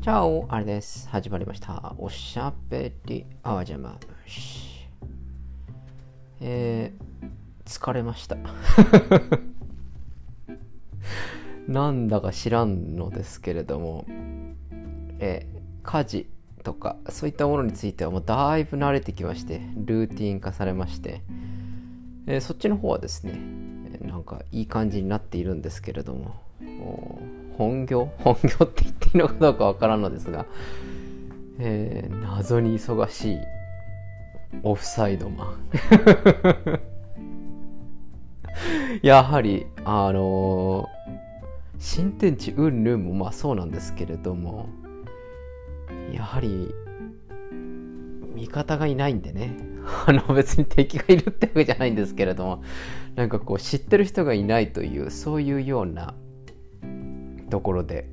チャオあれです。始まりました。おしゃべりあわじゃまむし。えー、疲れました。なんだか知らんのですけれども、えー家事とかそういったものについてはもうだいぶ慣れてきまして、ルーティン化されまして、えーそっちの方はですね、なんかいい感じになっているんですけれども、本業？本業って言っていいのかどうかわからんのですが、えー謎に忙しいオフサイドマン。やはり、あのー新天地うんぬんもまあそうなんですけれども、やはり、味方がいないんでね。あの別に敵がいるってわけじゃないんですけれども、なんかこう知ってる人がいないという、そういうようなところで、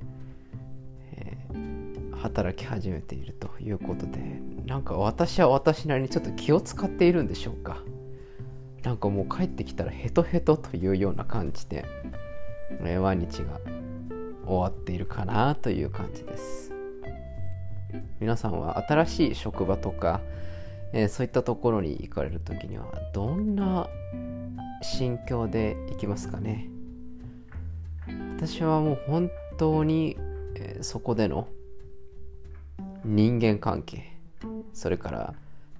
働き始めているということで、なんか私は私なりにちょっと気を使っているんでしょうか。なんかもう帰ってきたらヘトヘトというような感じで、毎日が終わっているかなという感じです。皆さんは新しい職場とか、えーそういったところに行かれる時にはどんな心境で行きますかね？私はもう本当に、えーそこでの人間関係それから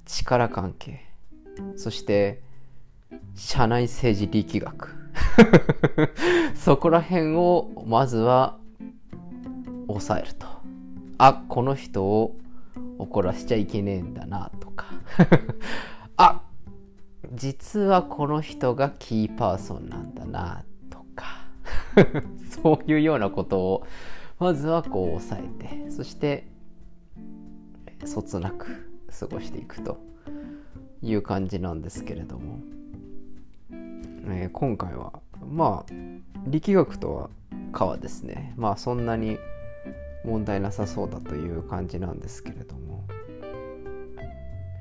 力関係そして社内政治力学。そこら辺をまずは抑えると。あこの人を怒らせちゃいけねえんだなとか。あ実はこの人がキーパーソンなんだなとか。そういうようなことをまずはこう抑えてそしてそつなく過ごしていくという感じなんですけれども、えー今回はまあ力学とはかはですね。まあそんなに問題なさそうだという感じなんですけれども、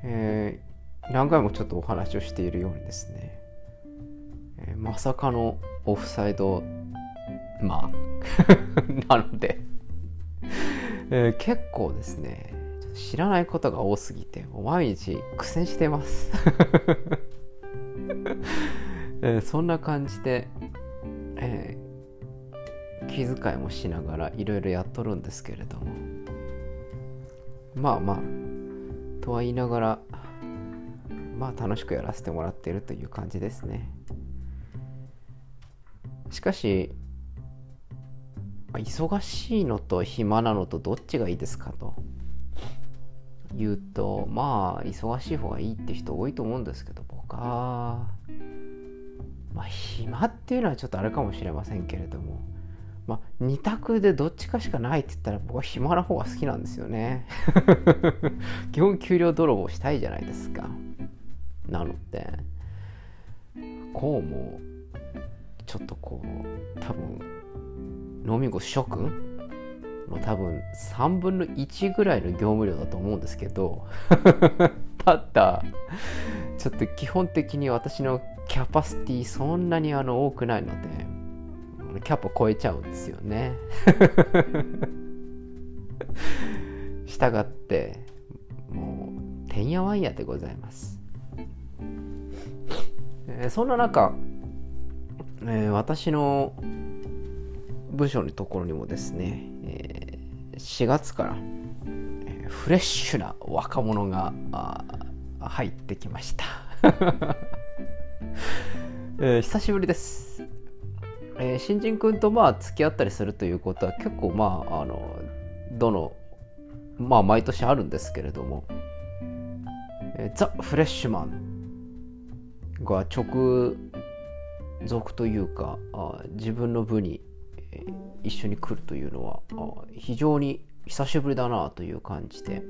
えー何回もちょっとお話をしているようにですね、えーまさかのオフサイドマン。なので、えー結構ですね。知らないことが多すぎて毎日苦戦してます、えーそんな感じで、えー気遣いもしながらいろいろやっとるんですけれども。まあまあとは言いながらまあ楽しくやらせてもらっているという感じですね。しかし忙しいのと暇なのとどっちがいいですかと。言うとまあ忙しい方がいいって人多いと思うんですけど僕はまあ暇っていうのはちょっとあれかもしれませんけれどもまあ二択でどっちかしかないって言ったら僕は暇な方が好きなんですよね。基本給料泥棒したいじゃないですか。なのでこうもちょっとこう多分飲み子諸君の多分3分の1ぐらいの業務量だと思うんですけど ただちょっと基本的に私のキャパシティそんなにあの多くないのでキャパ超えちゃうんですよね。したがってもうてんやわんやでございます。えーそんな中、えー私の部署のところにもですね、4月から、フレッシュな若者が入ってきました、えー久しぶりです、えー新人君とまあ付き合ったりするということは結構まああのどのまあ毎年あるんですけれども、えーザ・フレッシュマンが直属というかあ自分の部に、一緒に来るというのは非常に久しぶりだなという感じで、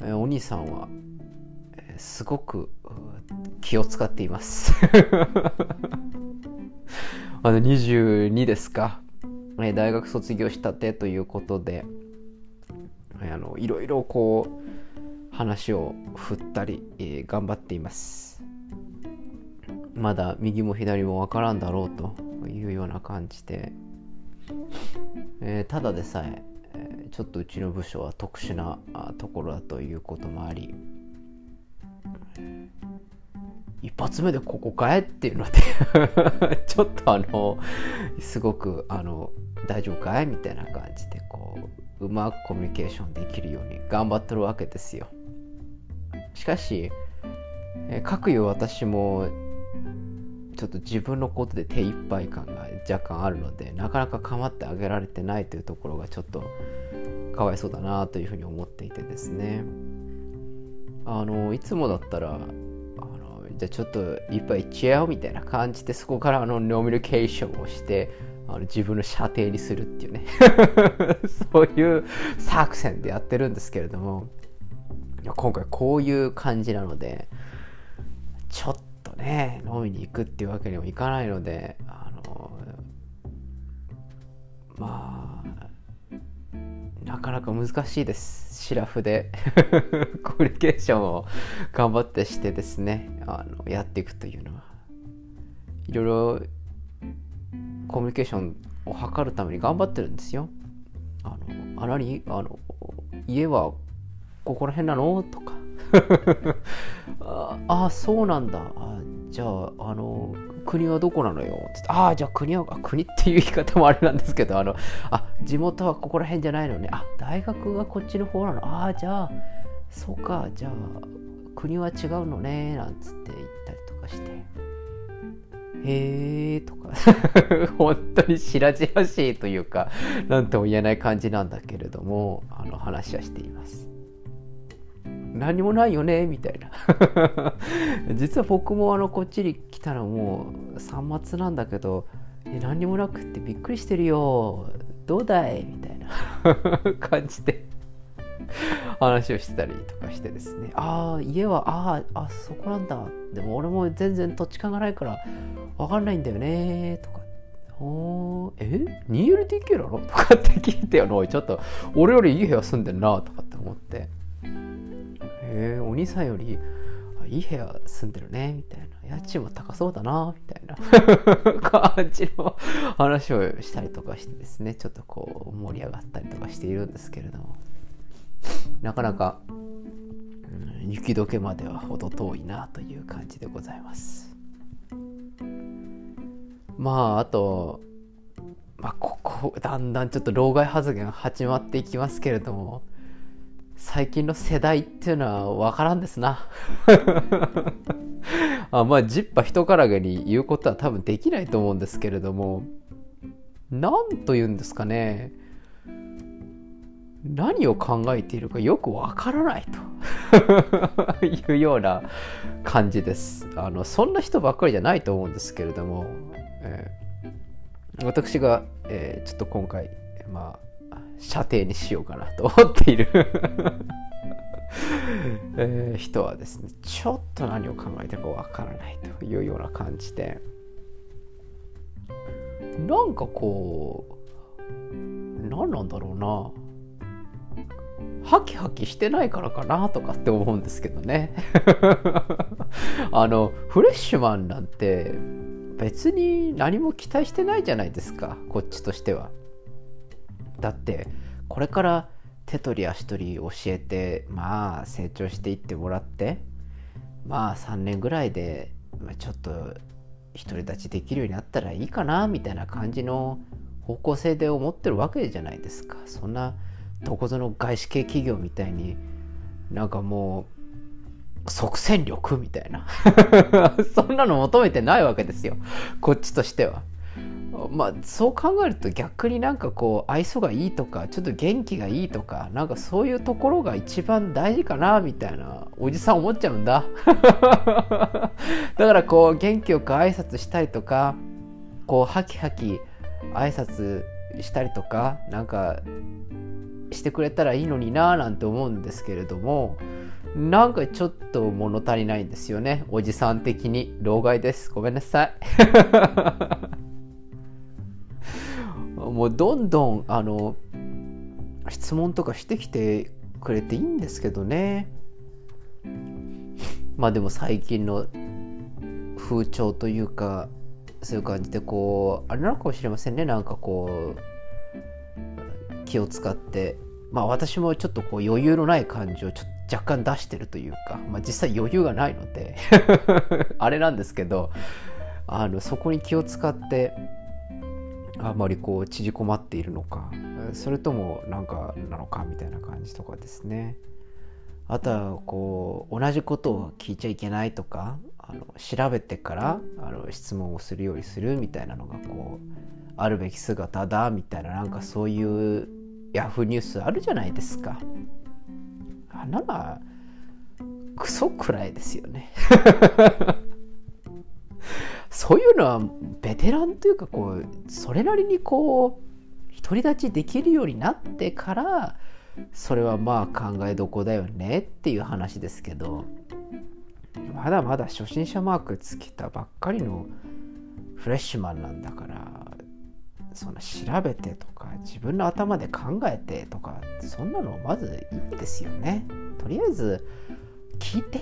えーお兄さんは、すごく気を使っています。あの22ですか、えー大学卒業したてということであのいろいろこう話を振ったり、えー頑張っています。まだ右も左もわからんだろうと。いうような感じで、えーただでさええ、ちょっとうちの部署は特殊なところだということもあり。一発目でここかえっていうので ちょっとあのすごくあの大丈夫かい？みたいな感じでこううまくコミュニケーションできるように頑張ってるわけですよ。しかし、えー、各いう私もちょっと自分のことで手一杯感が若干あるのでなかなか構ってあげられてないというところがちょっとかわいそうだなというふうに思っていてですね。あのいつもだったらあのじゃあちょっと一杯いっちゃおうみたいな感じでそこからあのノミニケーションをしてあの自分の射程にするっていうね。そういう作戦でやってるんですけれども今回こういう感じなのでちょっとね飲みに行くっていうわけにもいかないのであのまあなかなか難しいです。シラフで。コミュニケーションを頑張ってしてですねあのやっていくというのは。いろいろコミュニケーションを図るために頑張ってるんですよ。あの、あ、何あの、家はここら辺なの？とか。ああ、そうなんだ。あじゃあ、あの、国はどこなのよ？つって、ああ、じゃあ国は、国っていう言い方もあれなんですけど、あの、あ、地元はここら辺じゃないのね。あ、大学はこっちの方なの？ああ、じゃあ、そうか、じゃあ、国は違うのね、なんつって言ったりとかして。へえとか 本当に白々しいというか何とも言えない感じなんだけれどもあの話はしています何もないよねみたいな。実は僕もあのこっちに来たらもう3末なんだけど何にもなくってびっくりしてるよ。どうだい？みたいな。感じで話をしてたりとかしてですね。ああ家はあああそこなんだ。でも俺も全然土地勘がないから分かんないんだよねとか。おえ？2LDK なの？とかって聞いてよおいちょっと俺よりいい部屋住んでんなとかって思って。お兄さんよりいい部屋住んでるねみたいな。家賃も高そうだなみたいな。感じの話をしたりとかしてですね。ちょっとこう盛り上がったりとかしているんですけれども。なかなか、うん、雪解けまでは程遠いなという感じでございます。まああと、まあ、ここだんだんちょっと老害発言始まっていきますけれども最近の世代っていうのは分からんですな。あまあジッパ人からげに言うことは多分できないと思うんですけれども。何と言うんですかね。何を考えているかよくわからないと。いうような感じです。あのそんな人ばっかりじゃないと思うんですけれども、えー、私が、えー、ちょっと今回、まあ、射程にしようかなと思っている。えー、人はですねちょっと何を考えてるかわからないというような感じで。なんかこう何なんだろうな。ハキハキしてないからかなとかって思うんですけどね。あのフレッシュマンなんて別に何も期待してないじゃないですかこっちとしては。だってこれから手取り足取り教えてまあ成長していってもらってまあ3年ぐらいでちょっと独り立ちできるようになったらいいかなみたいな感じの方向性で思ってるわけじゃないですか。そんなどこぞの外資系企業みたいになんかもう即戦力みたいな。そんなの求めてないわけですよ。こっちとしては。まあそう考えると逆になんかこう愛想がいいとかちょっと元気がいいとかなんかそういうところが一番大事かなみたいなおじさん思っちゃうんだ。だからこう元気よく挨拶したりとかこうハキハキ挨拶したりとかなんかしてくれたらいいのになーなんて思うんですけれどもなんかちょっと物足りないんですよね。おじさん的に。老害です。ごめんなさい。もうどんどんあの質問とかしてきてくれていいんですけどね。まあでも最近の風潮というかそういう感じでこうあれなのかもしれませんね。なんかこう気を使って。まあ私もちょっとこう余裕のない感じをちょっと若干出してるというか、まあ、実際余裕がないので。あれなんですけどあのそこに気を使ってあまりこう縮こまっているのかそれともなんかなのかみたいな感じとかですねあとはこう同じことを聞いちゃいけないとかあの調べてからあの質問をするようにするみたいなのがこうあるべき姿だみたいななんかそういうヤフーニュースあるじゃないですか。あんなのはクソくらいですよね。そういうのはベテランというかこうそれなりにこう独り立ちできるようになってからそれはまあ考えどこだよねっていう話ですけど。まだまだ初心者マークつけたばっかりのフレッシュマンなんだからその調べてとか自分の頭で考えてとかそんなのまずいいんですよね。とりあえず聞いて。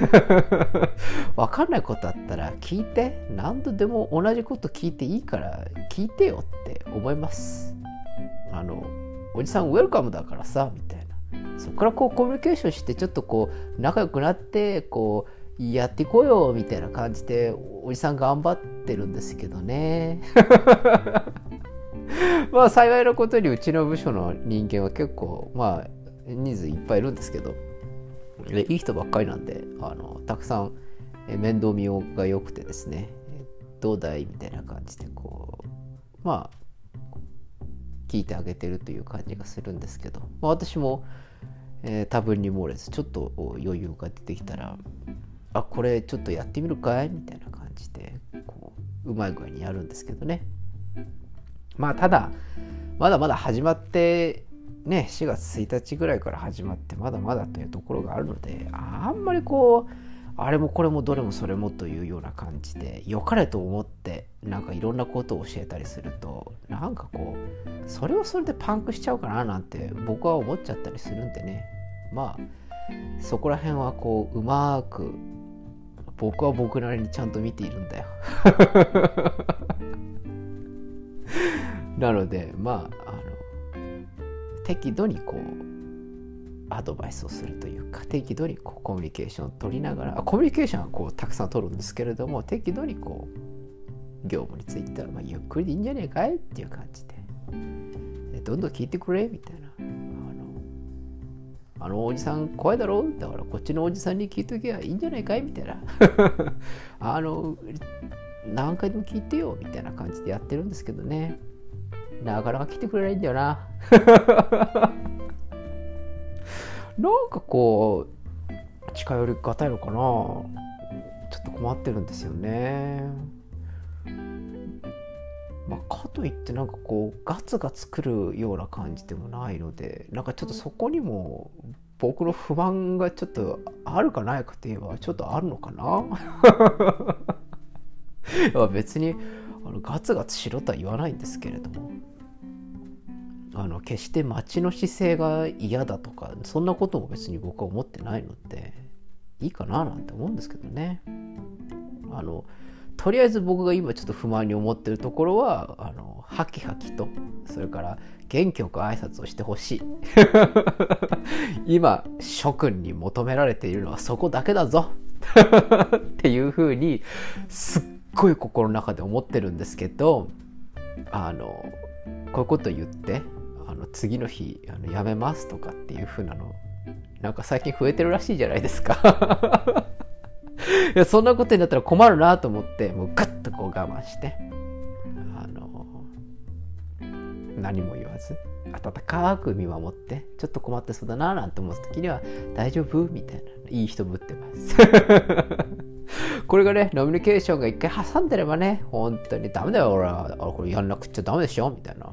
分かんないことあったら聞いて。何度でも同じこと聞いていいから聞いてよって思います。あのおじさんウェルカムだからさみたいな。そこからこうコミュニケーションしてちょっとこう仲良くなってこうやっていこうよみたいな感じでおじさん頑張ってるんですけどね。まあ幸いなことにうちの部署の人間は結構まあ人数いっぱいいるんですけど。いい人ばっかりなんであのたくさん面倒見ようが良くてですねどうだいみたいな感じでこうまあ聞いてあげてるという感じがするんですけど、まあ、私も、えー、多分に漏れずちょっと余裕が出てきたらあこれちょっとやってみるかいみたいな感じでこううまい具合にやるんですけどね。まあただまだまだ始まってね4月1日ぐらいから始まってまだまだというところがあるのであんまりこうあれもこれもどれもそれもというような感じで良かれと思ってなんかいろんなことを教えたりするとなんかこうそれはそれでパンクしちゃうかななんて僕は思っちゃったりするんでね。まあそこら辺はこううまく僕は僕なりにちゃんと見ているんだよ。なのでまああの適度にこうアドバイスをするというか適度にこうコミュニケーションを取りながらコミュニケーションはこうたくさん取るんですけれども適度にこう業務についてはまあゆっくりでいいんじゃねえかいっていう感じで。でどんどん聞いてくれみたいな。あのあのおじさん怖いだろだからこっちのおじさんに聞いときゃいいんじゃないかい？みたいな。あの何回でも聞いてよみたいな感じでやってるんですけどね。なかなか来てくれないんだよな。なんかこう近寄りがたいのかな。ちょっと困ってるんですよね。まあ、かといってなんかこうガツガツくるような感じでもないのでなんかちょっとそこにも僕の不満がちょっとあるかないかといえばちょっとあるのかな。別にあのガツガツしろとは言わないんですけれども。あの決して町の姿勢が嫌だとかそんなことも別に僕は思ってないのでいいかななんて思うんですけどね。あのとりあえず僕が今ちょっと不満に思ってるところはあのハキハキとそれから元気よく挨拶をしてほしい。今諸君に求められているのはそこだけだぞ。っていうふうにすっごい心の中で思ってるんですけどあのこういうこと言ってあの次の日あのやめますとかっていう風なのなんか最近増えてるらしいじゃないですか。いやそんなことになったら困るなと思ってもうグッとこう我慢してあの何も言わず温かく見守ってちょっと困ってそうだななんて思った時には大丈夫みたいないい人ぶってます。これがねノミニケーションが一回挟んでればね本当にダメだよ俺は。これやんなくちゃダメでしょみたいな。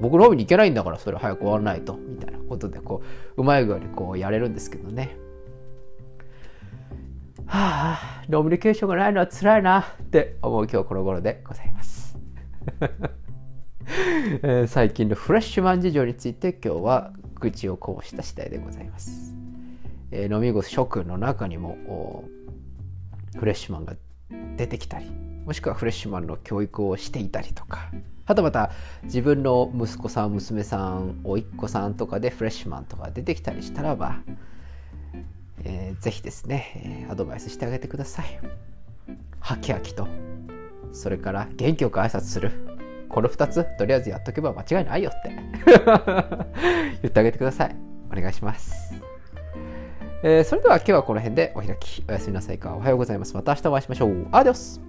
僕飲みに行けないんだからそれ早く終わらないと。みたいなことでこううまい具合にこうやれるんですけどね。はあノミニケーションがないのは辛いなって思う今日この頃でございます。え、最近のフレッシュマン事情について今日は愚痴をこぼした次第でございます、えー、飲み子諸君の中にもフレッシュマンが出てきたりもしくはフレッシュマンの教育をしていたりとかはたまた自分の息子さん娘さん甥っ子さんとかでフレッシュマンとか出てきたりしたらば、えー、ぜひですね、アドバイスしてあげてください。ハキハキと。それから元気よく挨拶する。この2つとりあえずやっとけば間違いないよって。言ってあげてください。お願いします。えー、それでは今日はこの辺でお開き。おやすみなさいか。おはようございます。また明日お会いしましょう。アディオス。